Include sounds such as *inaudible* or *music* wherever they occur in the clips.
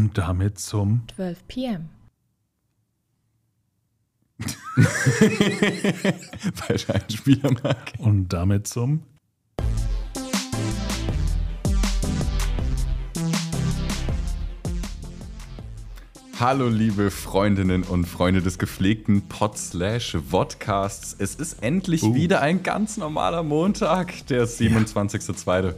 Und damit zum 12 p.m. Falscher *laughs* Einspieler, Marc. und damit zum Hallo, liebe Freundinnen und Freunde des gepflegten Pod-Slash-Vodcasts. Es ist endlich Uh. wieder ein ganz normaler Montag, der 27.02.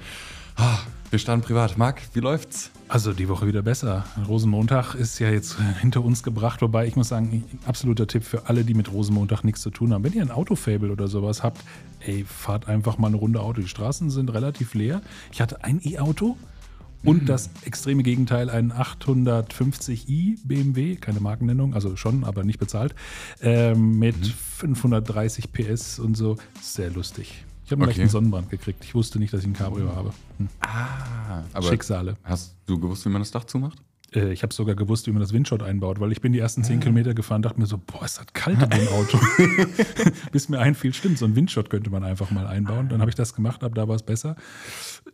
Ah, Wir standen privat. Marc, wie läuft's? Also die Woche wieder besser. Rosenmontag ist ja jetzt *laughs* hinter uns gebracht, wobei ich muss sagen, absoluter Tipp für alle, die mit Rosenmontag nichts zu tun haben. Wenn ihr ein Autofable oder sowas habt, ey, fahrt einfach mal eine Runde Auto. Die Straßen sind relativ leer. Ich hatte ein E-Auto und das extreme Gegenteil, ein 850i BMW, keine Markennennung, also schon, aber nicht bezahlt, ähm, mit 530 PS und so. Sehr lustig. Ich habe einen Okay. leichten Sonnenbrand gekriegt. Ich wusste nicht, dass ich ein Cabrio habe. Hm. Ah, aber Schicksale. hast du gewusst, wie man das Dach zumacht? Äh, Ich habe sogar gewusst, wie man das Windshot einbaut, weil ich bin die ersten 10 Kilometer gefahren dachte mir so, boah, ist das kalt in dem Auto. *laughs* *laughs* Bis mir einfiel, stimmt, so ein Windshot könnte man einfach mal einbauen. Dann habe ich das gemacht, ab da war es besser.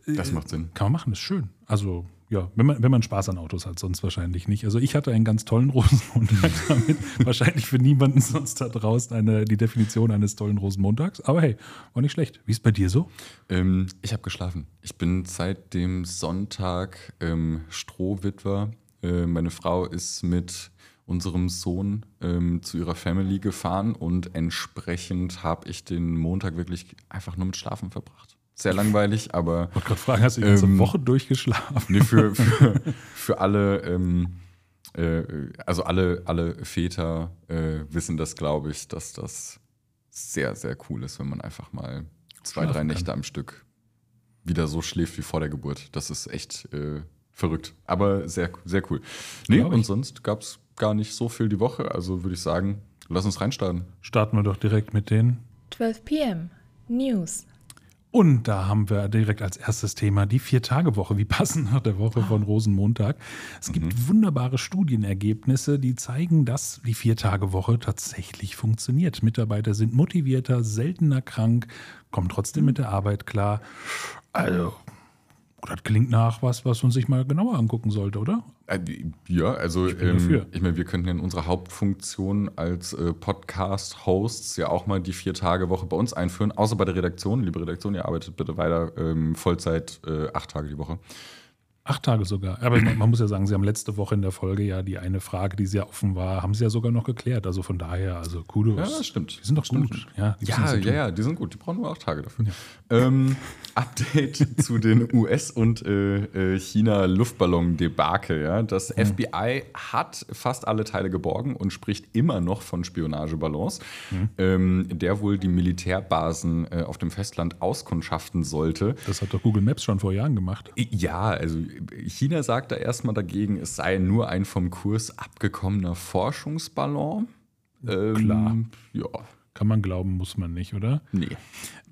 Das macht Sinn. Kann man machen, ist schön. Also ja, wenn man, wenn man Spaß an Autos hat, sonst wahrscheinlich nicht. Also ich hatte einen ganz tollen Rosenmontag *laughs* damit. wahrscheinlich für niemanden sonst da draußen eine, die Definition eines tollen Rosenmontags. Aber hey, war nicht schlecht. Wie ist bei dir so? Ähm, ich habe geschlafen. Ich bin seit dem Sonntag ähm, Strohwitwer. Äh, meine Frau ist mit unserem Sohn ähm, zu ihrer Family gefahren und entsprechend habe ich den Montag wirklich einfach nur mit Schlafen verbracht. Sehr langweilig, aber Ich wollte gerade fragen, hast du die ganze Ähm, Woche durchgeschlafen? nee, für, *laughs* für, für alle, ähm, äh, also alle, alle Väter äh, wissen das, glaube ich, dass das sehr, sehr cool ist, wenn man einfach mal zwei, Schlafen drei kann. Nächte am Stück wieder so schläft wie vor der Geburt. Das ist echt äh, verrückt, aber sehr, sehr cool. Nee, und sonst gab es gar nicht so viel die Woche. Also würde ich sagen, lass uns reinstarten. Starten wir doch direkt mit den 12 p.m. News. Und da haben wir direkt als erstes Thema die Vier-Tage-Woche. Wie passend nach der Woche von Rosenmontag. Es gibt wunderbare Studienergebnisse, die zeigen, dass die Vier-Tage-Woche tatsächlich funktioniert. Mitarbeiter sind motivierter, seltener krank, kommen trotzdem mit der Arbeit klar. Also, das klingt nach was, was man sich mal genauer angucken sollte, oder? Äh, Ja, also ich, ähm, ich meine, wir könnten in unserer Hauptfunktion als äh, Podcast-Hosts ja auch mal die Vier-Tage-Woche bei uns einführen, außer bei der Redaktion. Liebe Redaktion, ihr arbeitet bitte weiter ähm, Vollzeit äh, acht Tage die Woche. Acht Tage sogar. Aber man, man muss ja sagen, Sie haben letzte Woche in der Folge ja die eine Frage, die sehr offen war, haben Sie ja sogar noch geklärt. Also von daher, also Kudos. Ja, das stimmt. Die sind doch Stimmt. gut. Ja, Ja, ja, ja, die sind gut. Die brauchen nur acht Tage dafür. Ähm, Update *laughs* zu den US- und äh, äh, China-Luftballon-Debakel. Ja? Das FBI hat fast alle Teile geborgen und spricht immer noch von Spionageballons, ähm, der wohl die Militärbasen äh, auf dem Festland auskundschaften sollte. Das hat doch Google Maps schon vor Jahren gemacht. Ja, also China sagt da erstmal dagegen, es sei nur ein vom Kurs abgekommener Forschungsballon. Ähm, Klar. Ja, Kann man glauben, muss man nicht, oder? nee.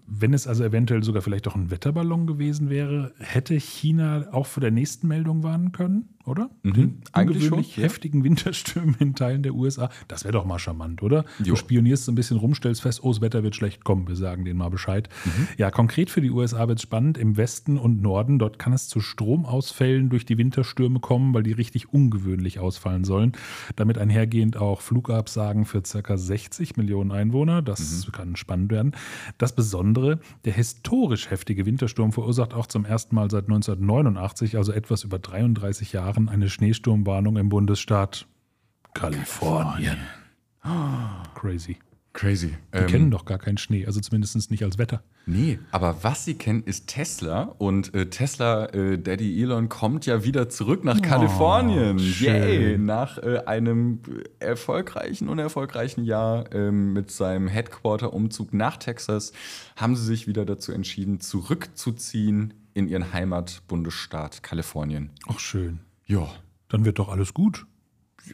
Wenn es also eventuell sogar vielleicht auch ein Wetterballon gewesen wäre, hätte China auch vor der nächsten Meldung warnen können, oder? Den eigentlich ungewöhnlich schon, ja. heftigen *laughs* Winterstürmen in Teilen der USA. Das wäre doch mal charmant, oder? Jo. Du spionierst so ein bisschen rum, stellst fest, oh, das Wetter wird schlecht, komm, wir sagen denen mal Bescheid. Mhm. Ja, konkret für die USA wird es spannend. Im Westen und Norden, dort kann es zu Stromausfällen durch die Winterstürme kommen, weil die richtig ungewöhnlich ausfallen sollen. Damit einhergehend auch Flugabsagen für ca. 60 Millionen Einwohner. Das Mhm. kann spannend werden. Das Besondere, der historisch heftige Wintersturm verursacht auch zum ersten Mal seit 1989, also etwas über 33 Jahren, eine Schneesturmwarnung im Bundesstaat Kalifornien. Crazy. Crazy. Die kennen doch gar keinen Schnee, also zumindest nicht als Wetter. Nee, aber was sie kennen, ist Tesla. Und äh, Tesla, äh, Daddy Elon, kommt ja wieder zurück nach Kalifornien. Oh, schön. Yay! Nach äh, einem erfolgreichen, unerfolgreichen Jahr ähm, mit seinem Headquarter-Umzug nach Texas haben sie sich wieder dazu entschieden, zurückzuziehen in ihren Heimatbundesstaat Kalifornien. Ach, schön. Ja, Dann wird doch alles gut.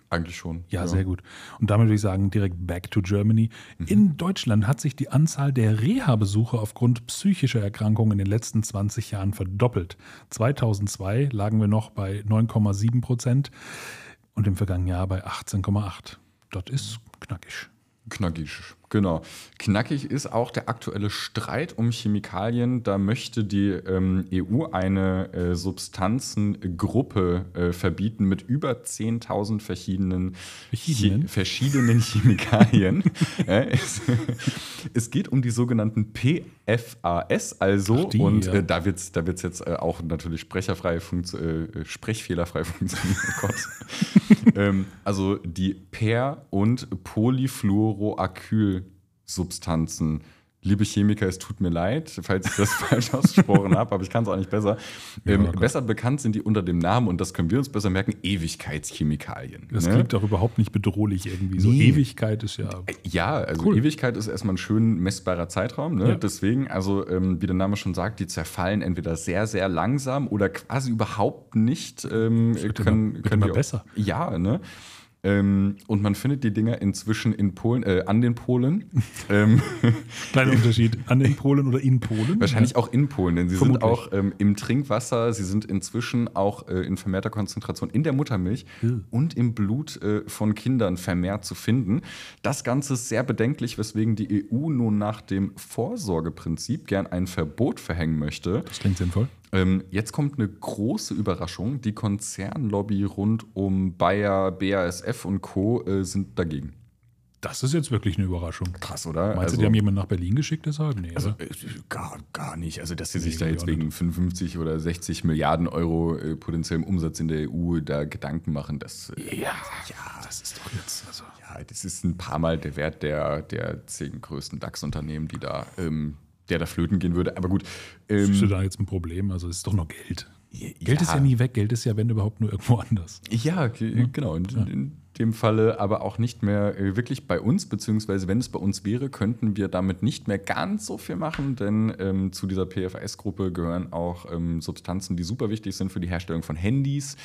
eigentlich schon. Ja, sehr gut. Und damit würde ich sagen, direkt back to Germany. In Deutschland hat sich die Anzahl der Reha-Besuche aufgrund psychischer Erkrankungen in den letzten 20 Jahren verdoppelt. 2002 lagen wir noch bei 9,7 Prozent und im vergangenen Jahr bei 18,8. Das ist knackig. Knackig, Genau. Knackig ist auch der aktuelle Streit um Chemikalien. Da möchte die ähm, EU eine äh, Substanzengruppe äh, verbieten mit über 10.000 verschiedenen, Verschiedenen? Chi verschiedenen Chemikalien. *laughs* Äh, es, es geht um die sogenannten PFAS, also, die, und ja. äh, da wird es da wird's jetzt äh, auch natürlich sprecherfrei funktio- äh, sprechfehlerfrei *laughs* funktionieren. Oh ähm, also die Per- und Polyfluoroacylsubstanzen. Liebe Chemiker, es tut mir leid, falls ich das *laughs* falsch ausgesprochen habe, aber ich kann es auch nicht besser. Ähm, Gott. besser bekannt sind die unter dem Namen, und das können wir uns besser merken, Ewigkeitschemikalien. Das ne? klingt doch überhaupt nicht bedrohlich irgendwie. So Nee. Ewigkeit ist ja. Ja, also Cool. Ewigkeit ist erstmal ein schön messbarer Zeitraum. Ne? Ja. Deswegen, also ähm, wie der Name schon sagt, die zerfallen entweder sehr, sehr langsam oder quasi überhaupt nicht. Ähm, wird können, immer- wird können immer auch- besser. Ja, ne? Ähm, und man findet die Dinger inzwischen in Polen, äh, an den Polen. *laughs* ähm, Kleiner *laughs* Unterschied an den Polen oder in Polen. wahrscheinlich auch in Polen, denn sie Vermutlich. sind auch ähm, im Trinkwasser, sie sind inzwischen auch äh, in vermehrter Konzentration in der Muttermilch Hm. und im Blut äh, von Kindern vermehrt zu finden. Das Ganze ist sehr bedenklich, weswegen die EU nun nach dem Vorsorgeprinzip gern ein Verbot verhängen möchte. Das klingt sinnvoll. Ähm, jetzt kommt eine große Überraschung. Die Konzernlobby rund um Bayer, BASF und Co. Äh, sind dagegen. Das ist jetzt wirklich eine Überraschung. Krass, oder? Meinst du, die haben jemanden nach Berlin geschickt deshalb? Nee, Also äh, gar, gar nicht. Also, dass sie sich Nee, da jetzt wegen 55 oder 60 Milliarden Euro äh, potenziellem Umsatz in der EU da Gedanken machen, das, äh, Ja, ja, das ist doch jetzt. Also. ja, das ist ein paar Mal der Wert der, der zehn größten DAX-Unternehmen, die da, ähm, der da flöten gehen würde. Aber gut. Ähm, Siehst du da jetzt ein Problem? Also es ist doch nur Geld. Ja. Geld ist ja nie weg, Geld ist ja, wenn überhaupt, nur irgendwo anders. Ja, ge- genau. In, in dem Falle aber auch nicht mehr äh, wirklich bei uns, beziehungsweise wenn es bei uns wäre, könnten wir damit nicht mehr ganz so viel machen, denn ähm, zu dieser PFAS-Gruppe gehören auch ähm, Substanzen, die super wichtig sind für die Herstellung von Handys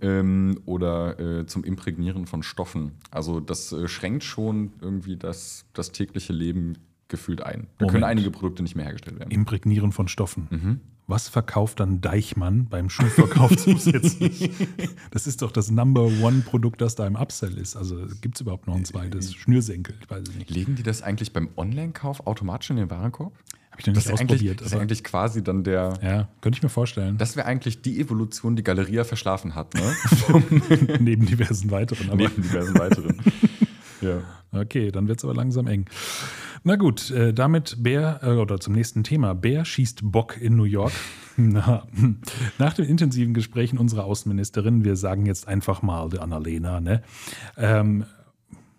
ähm, oder äh, zum Imprägnieren von Stoffen. Also das äh, schränkt schon irgendwie das, das tägliche Leben gefühlt ein. Da können Moment. einige Produkte nicht mehr hergestellt werden. Imprägnieren von Stoffen. Mhm. Was verkauft dann Deichmann beim Schuhverkauf zusätzlich? *laughs* Das ist doch das Number One-Produkt, das da im Upsell ist. Also gibt es überhaupt noch ein zweites? Schnürsenkel, ich weiß nicht. Legen die das eigentlich beim Online-Kauf automatisch in den Warenkorb? Habe ich noch Das nicht eigentlich, ausprobiert. das ist eigentlich quasi dann der, ja, könnte ich mir vorstellen. Das wäre eigentlich die Evolution, die Galeria verschlafen hat, ne? *laughs* neben diversen weiteren. Aber Neben diversen weiteren. *laughs* ja. Okay, dann wird es aber langsam eng. Na gut, äh, damit Bär, äh, oder zum nächsten Thema. Bär schießt Bock in New York. *laughs* Na, nach den intensiven Gesprächen unserer Außenministerin, wir sagen jetzt einfach mal Annalena, ne? Ähm,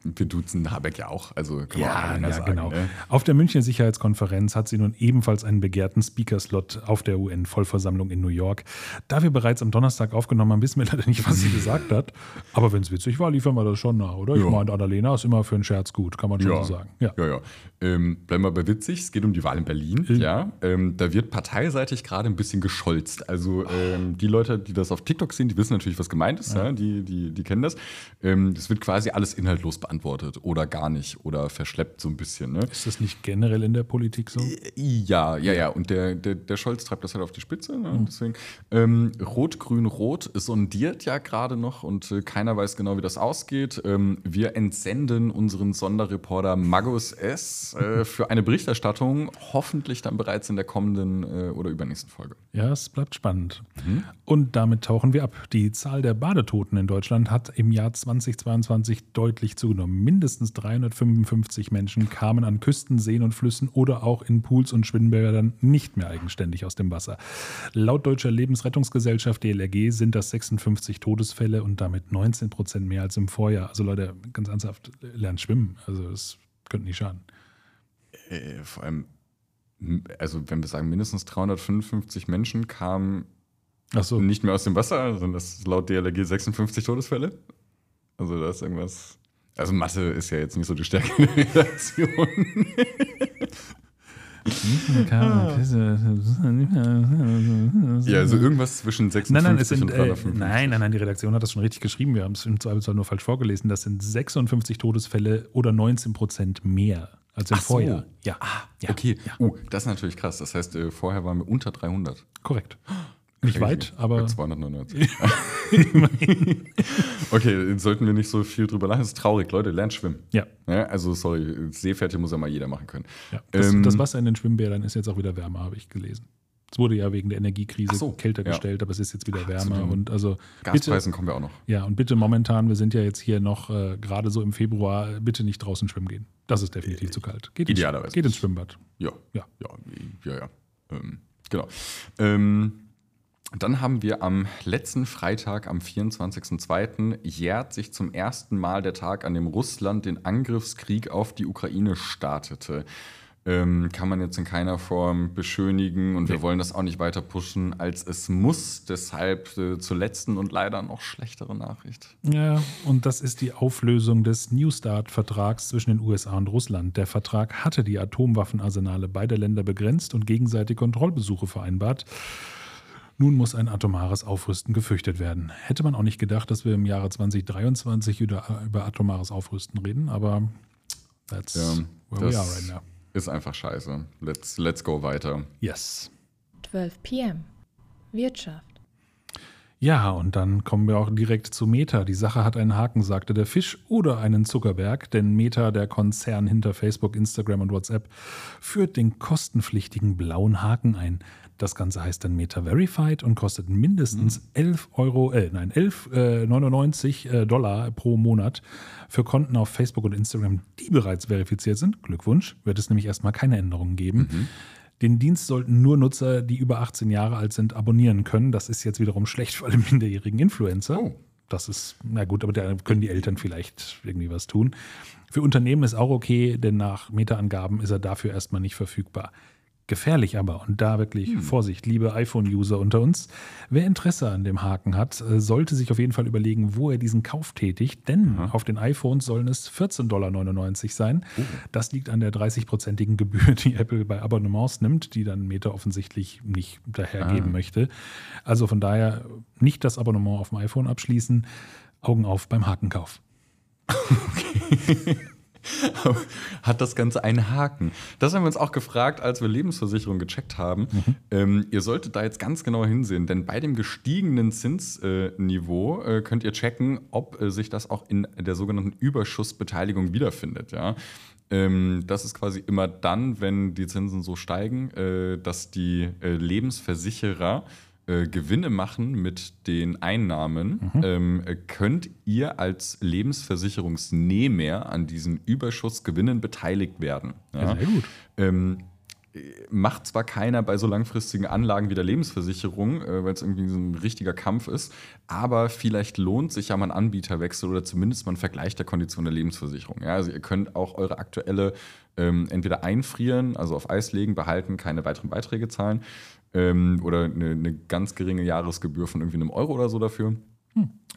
Wir duzen Habeck ja auch. Also kann man ja, auch einer ja sagen, genau. Ne? Auf der Münchner Sicherheitskonferenz hat sie nun ebenfalls einen begehrten Speaker-Slot auf der UN-Vollversammlung in New York. Da wir bereits am Donnerstag aufgenommen haben, wissen wir *laughs* leider nicht, was sie gesagt hat. Aber wenn es witzig war, liefern wir das schon nach, oder? Ich meine, Annalena ist immer für einen Scherz gut, kann man schon Ja. so sagen. Ja. Ja, ja. Ähm, bleiben wir bei witzig. Es geht um die Wahl in Berlin. Mhm. Ja, ähm, da wird parteiseitig gerade ein bisschen gescholzt. Also ähm, die Leute, die das auf TikTok sehen, die wissen natürlich, was gemeint ist. Ja. die, die, die kennen das. Ähm, Es wird quasi alles inhaltlos beantwortet oder gar nicht oder verschleppt so ein bisschen. Ne? Ist das nicht generell in der Politik so? Ja, ja, ja. Und der, der, der Scholz treibt das halt auf die Spitze. Ne? Deswegen, ähm, Rot, Grün, Rot sondiert ja gerade noch und äh, keiner weiß genau, wie das ausgeht. Ähm, wir entsenden unseren Sonderreporter Magus S. Äh, *laughs* für eine Berichterstattung, hoffentlich dann bereits in der kommenden äh, oder übernächsten Folge. Ja, es bleibt spannend. Und damit tauchen wir ab. Die Zahl der Badetoten in Deutschland hat im Jahr 2022 deutlich zugenommen. Mindestens 355 Menschen kamen an Küsten, Seen und Flüssen oder auch in Pools und Schwimmbädern nicht mehr eigenständig aus dem Wasser. Laut Deutscher Lebensrettungsgesellschaft DLRG sind das 56 Todesfälle und damit 19 Prozent mehr als im Vorjahr. Also Leute, ganz ernsthaft, lernt schwimmen. Also das könnte nicht schaden. Äh, vor allem, also wenn wir sagen, mindestens 355 Menschen kamen so. nicht mehr aus dem Wasser, sind das laut DLRG 56 Todesfälle. Also da ist irgendwas. Also Mathe ist ja jetzt nicht so die Stärke der *laughs* Redaktion. Ja, also irgendwas zwischen 56 Nein, nein, sind, und äh, 355. nein, nein, nein, die Redaktion hat das schon richtig geschrieben. Wir haben es im Zweifelsfall nur falsch vorgelesen. Das sind 56 Todesfälle oder 19 Prozent mehr als im Ach so. Vorjahr. Ja, ja, Okay, ja. oh, das ist natürlich krass. Das heißt, äh, vorher waren wir unter 300. korrekt. Nicht weit, aber- Bei 299. *laughs* *laughs* okay, sollten wir nicht so viel drüber lachen. Das ist traurig, Leute, lernt schwimmen. Ja. Ja, also, sorry, Seepferdchen muss ja mal jeder machen können. ja. Das, Ähm, das Wasser in den Schwimmbädern ist jetzt auch wieder wärmer, habe ich gelesen. Es wurde ja wegen der Energiekrise so, kälter ja. gestellt, aber es ist jetzt wieder Ach, wärmer. Und also bitte, Gaspreisen kommen wir auch noch. ja, und bitte momentan, wir sind ja jetzt hier noch äh, gerade so im Februar, bitte nicht draußen schwimmen gehen. Das ist definitiv zu kalt. Geht ins, Idealerweise geht ins. Schwimmbad. Ja, Ja. ja, ja, ja. Ähm, genau. Ähm, dann haben wir am letzten Freitag, am 24.02., jährt sich zum ersten Mal der Tag, an dem Russland den Angriffskrieg auf die Ukraine startete. Ähm, kann man jetzt in keiner Form beschönigen und wir wollen das auch nicht weiter pushen, als es muss. Deshalb äh, zur letzten und leider noch schlechtere Nachricht. Ja, und das ist die Auflösung des New Start-Vertrags zwischen den USA und Russland. Der Vertrag hatte die Atomwaffenarsenale beider Länder begrenzt und gegenseitig Kontrollbesuche vereinbart. Nun muss ein atomares Aufrüsten gefürchtet werden. Hätte man auch nicht gedacht, dass wir im Jahre 2023 über, über atomares Aufrüsten reden, aber that's Ja, where we das- are right now. Ist einfach scheiße. Let's, let's go weiter. Yes. 12 p.m. Wirtschaft. Ja, und dann kommen wir auch direkt zu Meta. Die Sache hat einen Haken, sagte der Fisch, oder einen Zuckerberg, denn Meta, der Konzern hinter Facebook, Instagram und WhatsApp, führt den kostenpflichtigen blauen Haken ein. Das Ganze heißt dann Meta Verified und kostet mindestens 11 Euro, äh, nein, 11,99 äh, Dollar pro Monat für Konten auf Facebook und Instagram, die bereits verifiziert sind. Glückwunsch, wird es nämlich erstmal keine Änderungen geben. Den Dienst sollten nur Nutzer, die über 18 Jahre alt sind, abonnieren können. Das ist jetzt wiederum schlecht für alle minderjährigen Influencer. Oh. Das ist, na gut, aber da können die Eltern vielleicht irgendwie was tun. Für Unternehmen ist auch okay, denn nach Meta-Angaben ist er dafür erstmal nicht verfügbar. Gefährlich aber, und da wirklich Hm. Vorsicht, liebe iPhone-User unter uns, wer Interesse an dem Haken hat, äh, sollte sich auf jeden Fall überlegen, wo er diesen Kauf tätigt, denn auf den iPhones sollen es 14,99 Dollar sein. Oh. Das liegt an der 30-prozentigen Gebühr, die Apple bei Abonnements nimmt, die dann Meta offensichtlich nicht dahergeben Ah. möchte. Also von daher nicht das Abonnement auf dem iPhone abschließen, Augen auf beim Hakenkauf. *laughs* *laughs* *laughs* Hat das Ganze einen Haken? Das haben wir uns auch gefragt, als wir Lebensversicherung gecheckt haben. Ähm, ihr solltet da jetzt ganz genau hinsehen, denn bei dem gestiegenen Zinsniveau äh, könnt ihr checken, ob äh, sich das auch in der sogenannten Überschussbeteiligung wiederfindet. Ja? Ähm, das ist quasi immer dann, wenn die Zinsen so steigen, äh, dass die äh, Lebensversicherer äh, Gewinne machen mit den Einnahmen, ähm, äh, könnt ihr als Lebensversicherungsnehmer an diesen Überschussgewinnen beteiligt werden. Ja? Sehr gut. Ähm, äh, macht zwar keiner bei so langfristigen Anlagen wie der Lebensversicherung, äh, weil es irgendwie so ein richtiger Kampf ist, aber vielleicht lohnt sich ja mal ein Anbieterwechsel oder zumindest mal ein Vergleich der Kondition der Lebensversicherung. Ja, also ihr könnt auch eure aktuelle ähm, entweder einfrieren, also auf Eis legen, behalten, keine weiteren Beiträge zahlen ähm, oder eine, eine ganz geringe Jahresgebühr von irgendwie einem Euro oder so dafür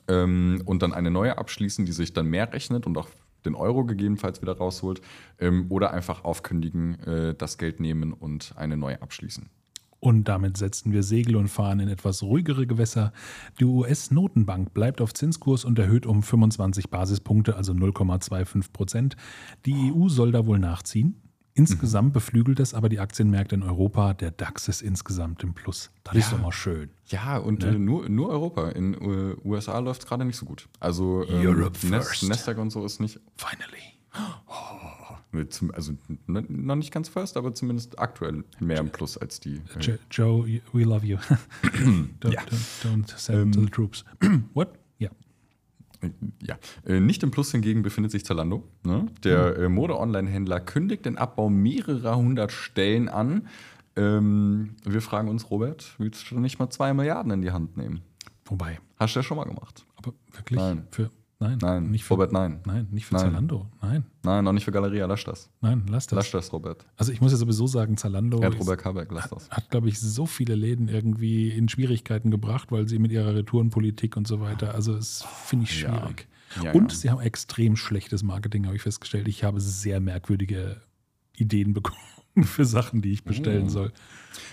ähm, und dann eine neue abschließen, die sich dann mehr rechnet und auch den Euro gegebenenfalls wieder rausholt ähm, oder einfach aufkündigen, äh, das Geld nehmen und eine neue abschließen. Und damit setzen wir Segel und fahren in etwas ruhigere Gewässer. Die US-Notenbank bleibt auf Zinskurs und erhöht um 25 Basispunkte, also 0,25 Prozent. Die EU soll da wohl nachziehen. Insgesamt beflügelt es aber die Aktienmärkte in Europa. Der DAX ist insgesamt im Plus. Das ist Ja. doch mal schön. Ja, und Ne? äh, nur, nur Europa. In äh, USA läuft es gerade nicht so gut. Also Europe Nes- first. Nasdaq und so ist nicht, Finally. Zum- also noch nicht ganz first, aber zumindest aktuell mehr im Plus als die. Äh, Jo- Joe, we love you. *laughs* don't, Ja. don't, don't send the troops. *clears throat* What? Ja. Ja, äh, nicht im Plus hingegen befindet sich Zalando. Ne? Der äh, Mode-Online-Händler kündigt den Abbau mehrerer hundert Stellen an. Ähm, wir fragen uns, Robert, willst du nicht mal zwei Milliarden in die Hand nehmen? Wobei, Hast du ja schon mal gemacht. aber wirklich? Nein. Für, nein, Nein, nicht für, Robert, nein. Nein, nicht für Nein. Zalando. Nein, Nein, noch nicht für Galeria, lass das. nein, lass das. Lass das, Robert. Also ich muss ja sowieso sagen, Zalando hat ist, Robert Kaberg, lass das. hat, glaube ich, so viele Läden irgendwie in Schwierigkeiten gebracht, weil sie mit ihrer Retourenpolitik und so weiter, also das finde ich Ja. schwierig. Ja, und ja. sie haben extrem schlechtes Marketing, habe ich festgestellt. Ich habe sehr merkwürdige Ideen bekommen für Sachen, die ich bestellen Oh. soll.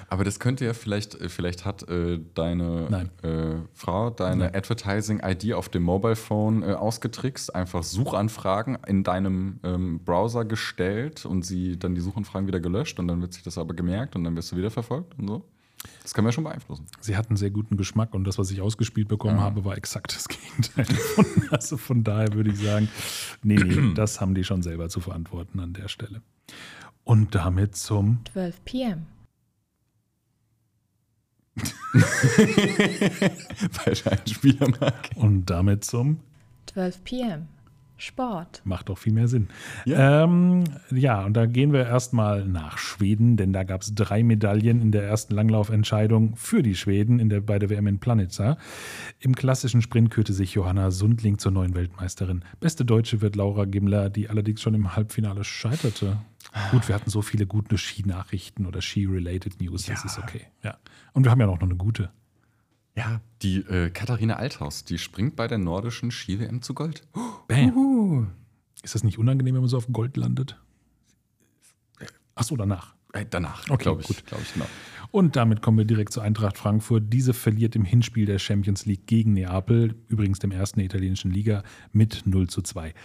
Aber das könnte ja vielleicht, äh, vielleicht hat äh, deine äh, Frau deine Advertising-ID auf dem Mobile Phone äh, ausgetrickst, einfach Suchanfragen in deinem ähm, Browser gestellt und sie dann die Suchanfragen wieder gelöscht und dann wird sich das aber gemerkt und dann wirst du wieder verfolgt und so. Das kann man ja schon beeinflussen. Sie hatten sehr guten Geschmack und das, was ich ausgespielt bekommen habe, war exakt das *laughs* Gegenteil. Von, also von daher würde ich sagen, nee, nee, *clears throat* das haben die schon selber zu verantworten an der Stelle. Und damit zum 12 p.m. Falscher *laughs* Einspielermark. und damit zum 12 p.m. Sport. Macht doch viel mehr Sinn. Ja. Ähm, ja, und da gehen wir erstmal nach Schweden, denn da gab es drei Medaillen in der ersten Langlaufentscheidung für die Schweden in der, bei der WM in Planitza. Im klassischen Sprint kürte sich Johanna Sundling zur neuen Weltmeisterin. Beste Deutsche wird Laura Gimler, die allerdings schon im Halbfinale scheiterte. Gut, wir hatten so viele gute Ski-Nachrichten oder Ski-related News, das Ja. ist okay. Ja. Und wir haben ja noch eine gute. Ja, die äh, Katharina Althaus, die springt bei der nordischen Ski-WM zu Gold. *gasps* Bam. Ist das nicht unangenehm, wenn man so auf Gold landet? Ach so, danach. Äh, danach, Okay, glaube ich. gut. Glaube ich, genau. Und damit kommen wir direkt zur Eintracht Frankfurt. Diese verliert im Hinspiel der Champions League gegen Neapel, übrigens dem ersten der italienischen Liga, mit 0 zu 2.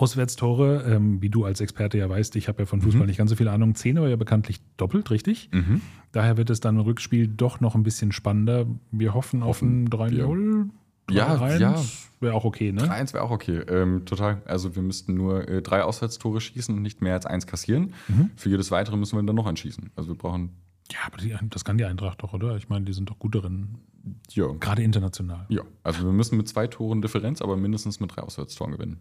Auswärtstore, ähm, wie du als Experte ja weißt, ich habe ja von Fußball nicht ganz so viel Ahnung. 10 war ja bekanntlich doppelt, richtig? Mhm. Daher wird es dann im Rückspiel doch noch ein bisschen spannender. Wir hoffen auf ein 3-0. Ja, 3-1. ja. Wäre auch okay, ne? 3-1 wäre auch okay. Ähm, total. Also wir müssten nur äh, drei Auswärtstore schießen und nicht mehr als eins kassieren. Mhm. Für jedes weitere müssen wir dann noch einschießen. Also wir brauchen, Ja, aber die, das kann die Eintracht doch, oder? Ich meine, die sind doch gut darin, ja. gerade international. Ja, also wir müssen mit zwei Toren Differenz, aber mindestens mit drei Auswärtstoren gewinnen.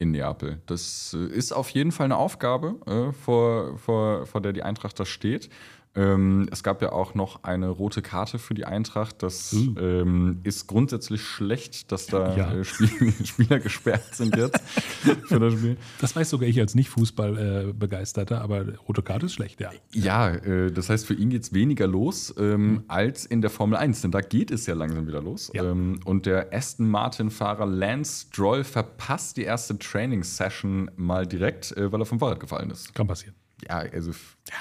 In Neapel. Das äh, ist auf jeden Fall eine Aufgabe, äh, vor, vor, vor der die Eintracht da steht. Ähm, es gab ja auch noch eine rote Karte für die Eintracht. Das Uh. ähm, ist grundsätzlich schlecht, dass da Ja. äh, Spiel, *laughs* Spieler gesperrt sind jetzt *laughs* für das Spiel. Das weiß sogar ich als Nicht-Fußball-Begeisterter, aber rote Karte ist schlecht, ja. Ja, äh, das heißt, für ihn geht es weniger los ähm, als in der Formel 1, denn da geht es ja langsam wieder los. Ja. Ähm, und der Aston Martin-Fahrer Lance Stroll verpasst die erste Training-Session mal direkt, äh, weil er vom Fahrrad gefallen ist. Kann passieren. Ja, also, ja,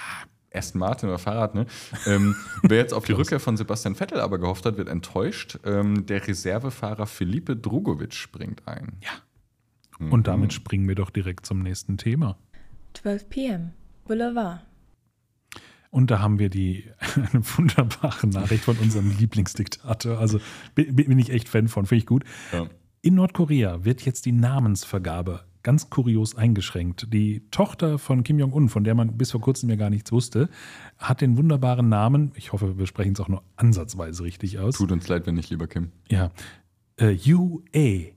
Aston Martin oder Fahrrad, ne? ähm, wer jetzt auf die *laughs* Rückkehr von Sebastian Vettel aber gehofft hat, wird enttäuscht. Ähm, der Reservefahrer Felipe Drugovic springt ein. Ja. Und damit springen wir doch direkt zum nächsten Thema. 12 p.m. Boulevard. Und da haben wir die *laughs* eine wunderbare Nachricht von unserem *laughs* Lieblingsdiktator. Also bin, bin ich echt Fan von, finde ich gut. Ja. In Nordkorea wird jetzt die Namensvergabe ganz kurios eingeschränkt. Die Tochter von Kim Jong-un, von der man bis vor kurzem ja gar nichts wusste, hat den wunderbaren Namen, ich hoffe, wir sprechen es auch nur ansatzweise richtig aus. Tut uns leid, wenn nicht, lieber Kim. Ja. Äh, UA.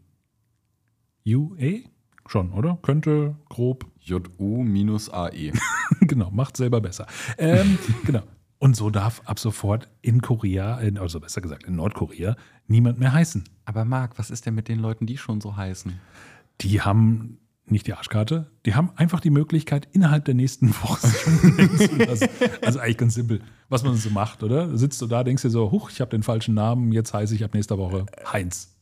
UA? Schon, oder? Könnte grob J-U-A-E. *laughs* genau, macht selber besser. Ähm, *laughs* genau. Und so darf ab sofort in Korea, in, also besser gesagt in Nordkorea, niemand mehr heißen. Aber Marc, was ist denn mit den Leuten, die schon so heißen? Die haben nicht die Arschkarte, die haben einfach die Möglichkeit, innerhalb der nächsten Woche sich zu lassen. Also eigentlich ganz simpel, was man so macht, oder? Sitzt du da, denkst dir so, huch, ich habe den falschen Namen, jetzt heiße ich ab nächster Woche Heinz.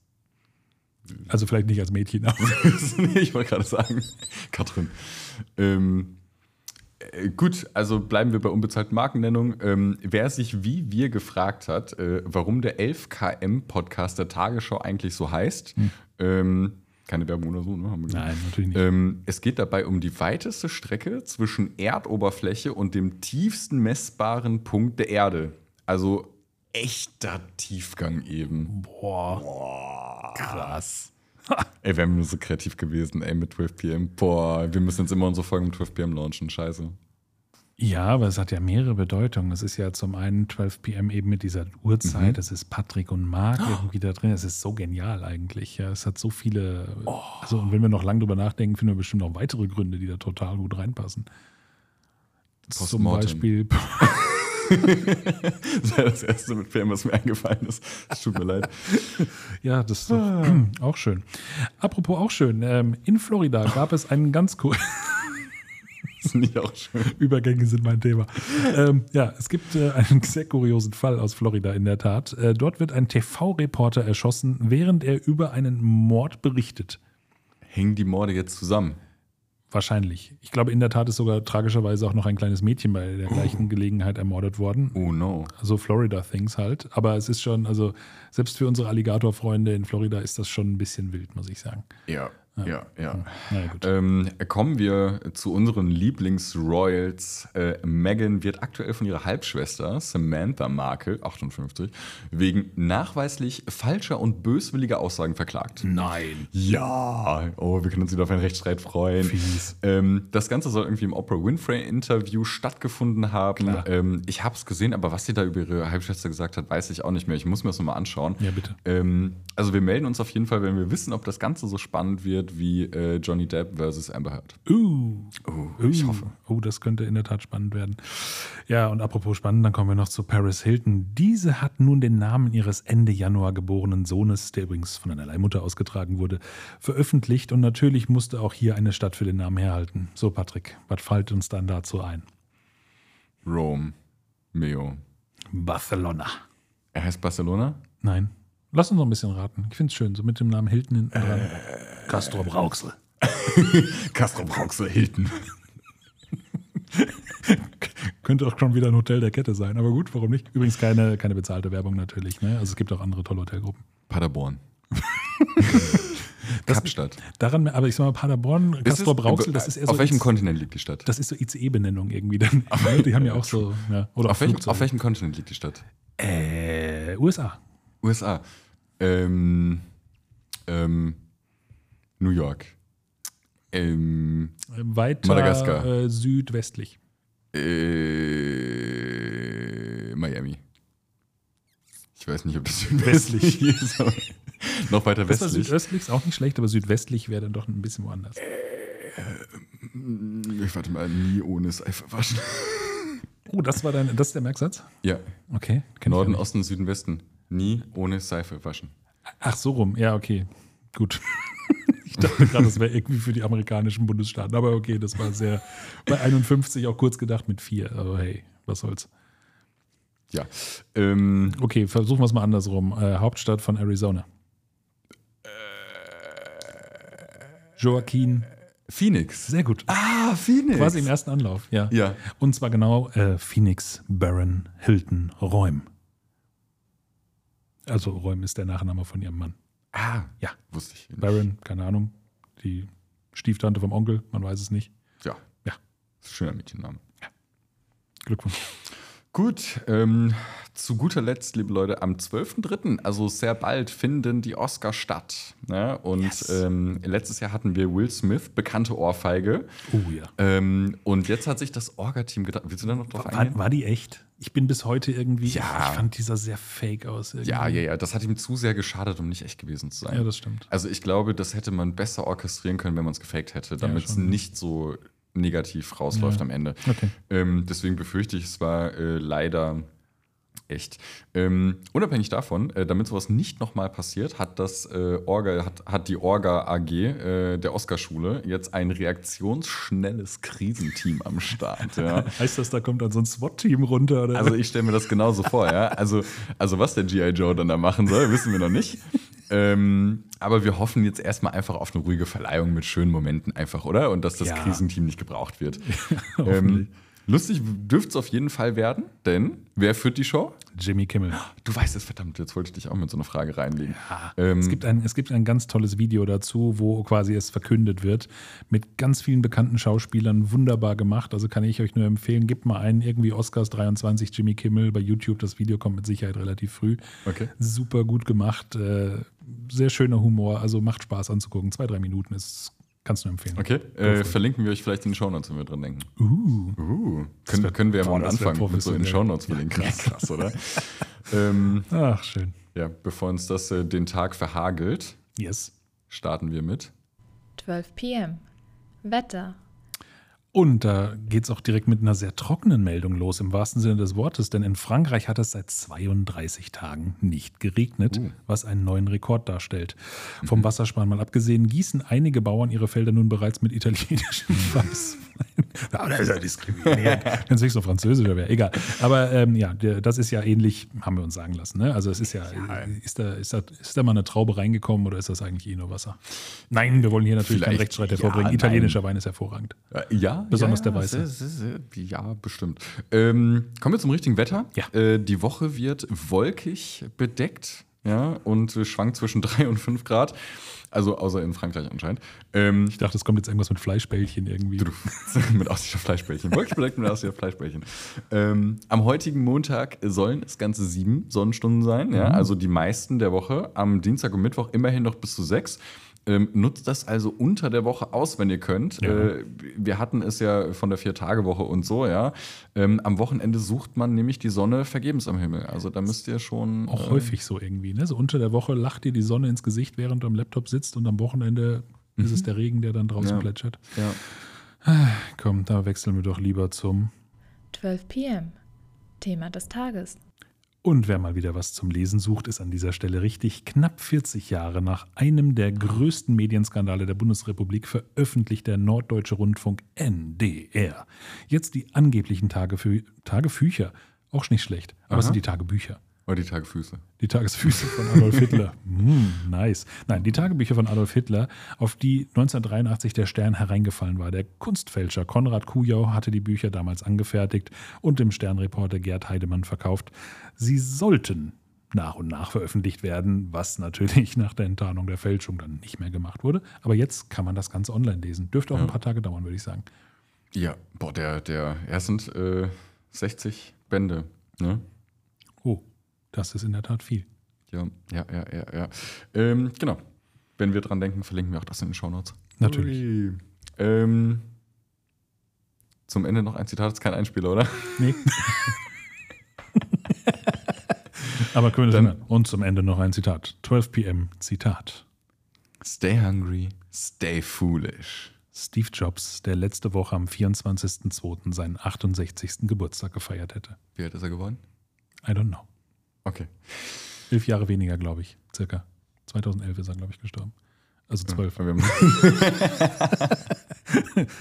Also vielleicht nicht als Mädchen, aber *laughs* ich wollte gerade sagen, *laughs* Katrin. Ähm, äh, gut, also bleiben wir bei unbezahlten Markennennung. Ähm, wer sich wie wir gefragt hat, äh, warum der 11KM-Podcast der Tagesschau eigentlich so heißt, ähm, keine Werbung oder so, ne? Wir nein, natürlich nicht. Ähm, es geht dabei um die weiteste Strecke zwischen Erdoberfläche und dem tiefsten messbaren Punkt der Erde. Also echter Tiefgang eben. Boah, krass. Ey, wir haben nur so kreativ gewesen, ey, mit 12 PM. Boah, wir müssen jetzt immer unsere Folgen mit 12 PM launchen. Scheiße. Ja, aber es hat ja mehrere Bedeutungen. Es ist ja zum einen 12 PM eben mit dieser Uhrzeit, es ist Patrick und Marc irgendwie da drin. Es ist so genial eigentlich. Ja, es hat so viele. Also, und wenn wir noch lange drüber nachdenken, finden wir bestimmt noch weitere Gründe, die da total gut reinpassen. Zum. Beispiel. *laughs* *laughs* Das war das erste mit PM, was mir eingefallen ist. Es tut mir leid. Ja, das ist doch *laughs* *clears throat* auch schön. Apropos auch schön, ähm, in Florida gab es einen ganz cool. Das ist nicht auch schön. Übergänge sind mein Thema. Ähm, ja, es gibt äh, einen *laughs* sehr kuriosen Fall aus Florida in der Tat. Äh, dort wird ein TV-Reporter erschossen, während er über einen Mord berichtet. Hängen die Morde jetzt zusammen? Wahrscheinlich. Ich glaube, in der Tat ist sogar tragischerweise auch noch ein kleines Mädchen bei der gleichen Gelegenheit ermordet worden. Oh no. Also Florida-Things halt. Aber es ist schon, also selbst für unsere Alligator-Freunde in Florida ist das schon ein bisschen wild, muss ich sagen. Ja. Ja, ja. Ja. Ähm, kommen wir zu unseren Lieblings-Royals. Äh, Meghan wird aktuell von ihrer Halbschwester Samantha Markle, 58, wegen nachweislich falscher und böswilliger Aussagen verklagt. Nein. Ja, oh, wir können uns wieder auf einen Rechtsstreit freuen. Fies. Ähm, das Ganze soll irgendwie im Oprah Winfrey-Interview stattgefunden haben. Ähm, ich habe es gesehen, aber was sie da über ihre Halbschwester gesagt hat, weiß ich auch nicht mehr. Ich muss mir das nochmal anschauen. Ja, bitte. Ähm, also wir melden uns auf jeden Fall, wenn wir wissen, ob das Ganze so spannend wird wie äh, Johnny Depp versus Amber Heard. Uh, Oh, ich hoffe. Oh, das könnte in der Tat spannend werden. Ja, und apropos spannend, dann kommen wir noch zu Paris Hilton. Diese hat nun den Namen ihres Ende Januar geborenen Sohnes, der übrigens von einer Leihmutter ausgetragen wurde, veröffentlicht. Und natürlich musste auch hier eine Stadt für den Namen herhalten. So, Patrick, was fällt uns dann dazu ein? Rome, Meo. Barcelona. Er heißt Barcelona? Nein. Lass uns noch ein bisschen raten. Ich finde es schön, so mit dem Namen Hilton hinten dran. Castro Brauxel. *laughs* Castro Brauxel Hilton. *laughs* Könnte auch schon wieder ein Hotel der Kette sein, aber gut, warum nicht? Übrigens keine, keine bezahlte Werbung natürlich. Ne? Also es gibt auch andere tolle Hotelgruppen. Paderborn. *laughs* Das- Kapstadt. Daran, aber ich sag mal, Paderborn, Castro Brauxel, das ist eher Auf so. welchem IC Kontinent liegt die Stadt? das ist so ICE-Benennung irgendwie dann. Die haben ja auch so. Ja. Oder auf, welchem, auf welchem Kontinent liegt die Stadt? Äh, USA. USA. Ähm, ähm, New York. Ähm, Weiter Madagaskar. Äh, südwestlich. äh, Miami. Ich weiß nicht, ob das Westlich. ist. Noch weiter Das westlich. südöstlich, ist auch nicht schlecht, aber südwestlich wäre dann doch ein bisschen woanders. Ich warte mal, nie ohne Seife waschen. Oh, das war dein, das ist der Merksatz? Ja, Okay. Norden. Osten, Süden, Westen. Nie ohne Seife waschen. Ach, so rum. Ja, okay. Gut. *laughs* Ich dachte gerade, das wäre irgendwie für die amerikanischen Bundesstaaten. Aber okay, das war sehr *laughs* bei 51 auch kurz gedacht mit 4. Aber hey, was soll's. Ja. Ähm, Okay, versuchen wir es mal andersrum. Äh, Hauptstadt von Arizona. Joaquin. Phoenix. Sehr gut. Ah, Phoenix. Quasi im ersten Anlauf, ja. Ja. Und zwar genau äh, Phoenix Baron Hilton Räum. Also Räum ist der Nachname von ihrem Mann. Ah, Ja. wusste ich. nicht. Baron, keine Ahnung. Die Stieftante vom Onkel, man weiß es nicht. Ja. Ja. Schöner Mädchenname. Glückwunsch. Gut, ähm, zu guter Letzt, liebe Leute, am 12.03., also sehr bald, finden die Oscars statt. Ne? Und Yes. ähm, letztes Jahr hatten wir Will Smith, bekannte Ohrfeige. Oh ja. Ähm, und jetzt hat sich das Orga-Team gedacht. Willst du da noch drauf eingehen? War, war die echt? Ich bin bis heute irgendwie. Ja. Ich fand dieser sehr fake aus. Irgendwie. Ja, ja, ja. Das hat ihm zu sehr geschadet, um nicht echt gewesen zu sein. Ja, das stimmt. Also ich glaube, das hätte man besser orchestrieren können, wenn man es gefaked hätte, damit es schon. nicht so negativ rausläuft Ja. am Ende. Okay. Ähm, deswegen befürchte ich, es war äh, leider echt. Ähm, unabhängig davon, äh, damit sowas nicht nochmal passiert, hat das äh, Orga, hat, hat die Orga AG äh, der Oscarschule jetzt ein reaktionsschnelles Krisenteam am Start. Ja. *laughs* Heißt das, da kommt dann so ein SWAT-Team runter? Oder? Also ich stelle mir das genauso vor, ja. Also, also was der G.I. Joe dann da machen soll, wissen wir noch nicht. Ähm, aber wir hoffen jetzt erstmal einfach auf eine ruhige Verleihung mit schönen Momenten einfach, oder? Und dass das Ja. Krisenteam nicht gebraucht wird. *laughs* Ähm, lustig dürfte es auf jeden Fall werden, denn wer führt die Show? Jimmy Kimmel. Du weißt es, verdammt, jetzt wollte ich dich auch mit so einer Frage reinlegen. es, gibt ein, es gibt ein ganz tolles Video dazu, wo quasi es verkündet wird. Mit ganz vielen bekannten Schauspielern. Wunderbar gemacht. Also kann ich euch nur empfehlen, gebt mal ein, irgendwie Oscars 23 Jimmy Kimmel bei YouTube. Das Video kommt mit Sicherheit relativ früh. Okay. Super gut gemacht. Äh, sehr schöner Humor. Also macht Spaß anzugucken. Zwei, drei Minuten ist, kannst du nur empfehlen. Okay, äh, verlinken wir euch vielleicht in den Shownotes, wenn wir dran denken. Uh. Uh, können, wär- können wir ja boah, mal das wär anfangen mit so in den. Shownotes verlinken. Ja, krass, oder? ähm, Ach, schön. ja, bevor uns das äh, den Tag verhagelt, Yes. starten wir mit 12 p.m. Wetter. Und da geht es auch direkt mit einer sehr trockenen Meldung los, im wahrsten Sinne des Wortes, denn in Frankreich hat es seit 32 Tagen nicht geregnet, was einen neuen Rekord darstellt. Vom Wassersparen mal abgesehen, gießen einige Bauern ihre Felder nun bereits mit italienischem *laughs* Weißwein. *laughs* Ja, das ist ja diskriminierend. *laughs* Wenn es nicht so französischer wäre, egal. Aber ähm, ja, das ist ja ähnlich, haben wir uns sagen lassen. Ne? Also es ist ja, ist, da, ist, da, ist da mal eine Traube reingekommen oder ist das eigentlich eh nur Wasser? Nein, wir wollen hier natürlich keinen Vielleicht Rechtsstreit ja, hervorbringen. nein. Italienischer Wein ist hervorragend. Äh, ja, Besonders ja, der ja, Weiße. sehr, sehr, sehr, ja, bestimmt. Ähm, kommen wir zum richtigen Wetter. Ja. Äh, die Woche wird wolkig bedeckt. ja, und schwankt zwischen 3 und 5 Grad. Also außer in Frankreich anscheinend. Ähm, Ich dachte, es kommt jetzt irgendwas mit Fleischbällchen irgendwie. *laughs* mit Aussicht auf Fleischbällchen. Wirklich bedeckt mit Aussicht auf Fleischbällchen. Ähm, am heutigen Montag sollen es ganze sieben Sonnenstunden sein, ja, also die meisten der Woche. Am Dienstag und Mittwoch immerhin noch bis zu sechs. Ähm, nutzt das also unter der Woche aus, wenn ihr könnt. Ja. Äh, wir hatten es ja von der Vier-Tage-Woche und so, ja. Ähm, am Wochenende sucht man nämlich die Sonne vergebens am Himmel. Also da müsst ihr schon. Auch äh, häufig so irgendwie. Ne? So unter der Woche lacht dir die Sonne ins Gesicht, während du am Laptop sitzt und am Wochenende ist es der Regen, der dann draußen Ja. plätschert. Ja. Komm, da wechseln wir doch lieber zum. 12 p.m. Thema des Tages. Und wer mal wieder was zum Lesen sucht, ist an dieser Stelle richtig. Knapp 40 Jahre nach einem der größten Medienskandale der Bundesrepublik veröffentlicht der Norddeutsche Rundfunk NDR jetzt die angeblichen Tagefü Tagefücher. Auch nicht schlecht, aber es sind die Tagebücher. Oder die Tagefüße. Die Tagesfüße von Adolf Hitler. *laughs* Hm, nice. Nein, die Tagebücher von Adolf Hitler, auf die 1983 der Stern hereingefallen war. Der Kunstfälscher Konrad Kujau hatte die Bücher damals angefertigt und dem Sternreporter Gerd Heidemann verkauft. Sie sollten nach und nach veröffentlicht werden, was natürlich nach der Enttarnung der Fälschung dann nicht mehr gemacht wurde. Aber jetzt kann man das Ganze online lesen. Dürfte auch ein paar Tage dauern, würde ich sagen. Ja, boah, der, der, ja, es sind äh, 60 Bände, ne? Das ist in der Tat viel. Ja, ja, ja, ja, ja. Ähm, genau. Wenn wir dran denken, verlinken wir auch das in den Shownotes. Natürlich. Ähm, zum Ende noch ein Zitat, das ist kein Einspieler, oder? Nee. *laughs* Aber können wir das ändern? Und zum Ende noch ein Zitat. 12 p.m. Zitat. Stay hungry, stay foolish. Steve Jobs, der letzte Woche am 24.02. seinen 68. Geburtstag gefeiert hätte. Wie alt ist er geworden? I don't know. Okay. Elf Jahre weniger, glaube ich. Circa. 2011 ist er, glaube ich, gestorben. Also zwölf. *laughs*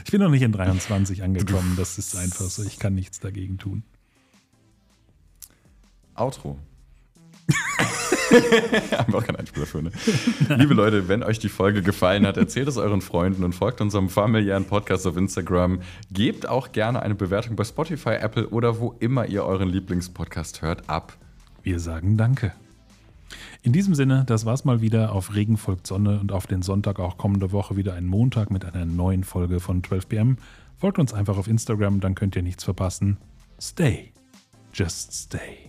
Ich bin noch nicht in 23 angekommen. Das ist einfach so. Ich kann nichts dagegen tun. Outro. *laughs* Haben wir auch keinen Einspieler für, ne? *laughs* Liebe Leute, wenn euch die Folge gefallen hat, erzählt es euren Freunden und folgt unserem familiären Podcast auf Instagram. Gebt auch gerne eine Bewertung bei Spotify, Apple oder wo immer ihr euren Lieblingspodcast hört ab. Wir sagen Danke. In diesem Sinne, das war's mal wieder. Auf Regen folgt Sonne und auf den Sonntag auch kommende Woche wieder ein Montag mit einer neuen Folge von 12 pm. Folgt uns einfach auf Instagram, dann könnt ihr nichts verpassen. Stay. Just stay.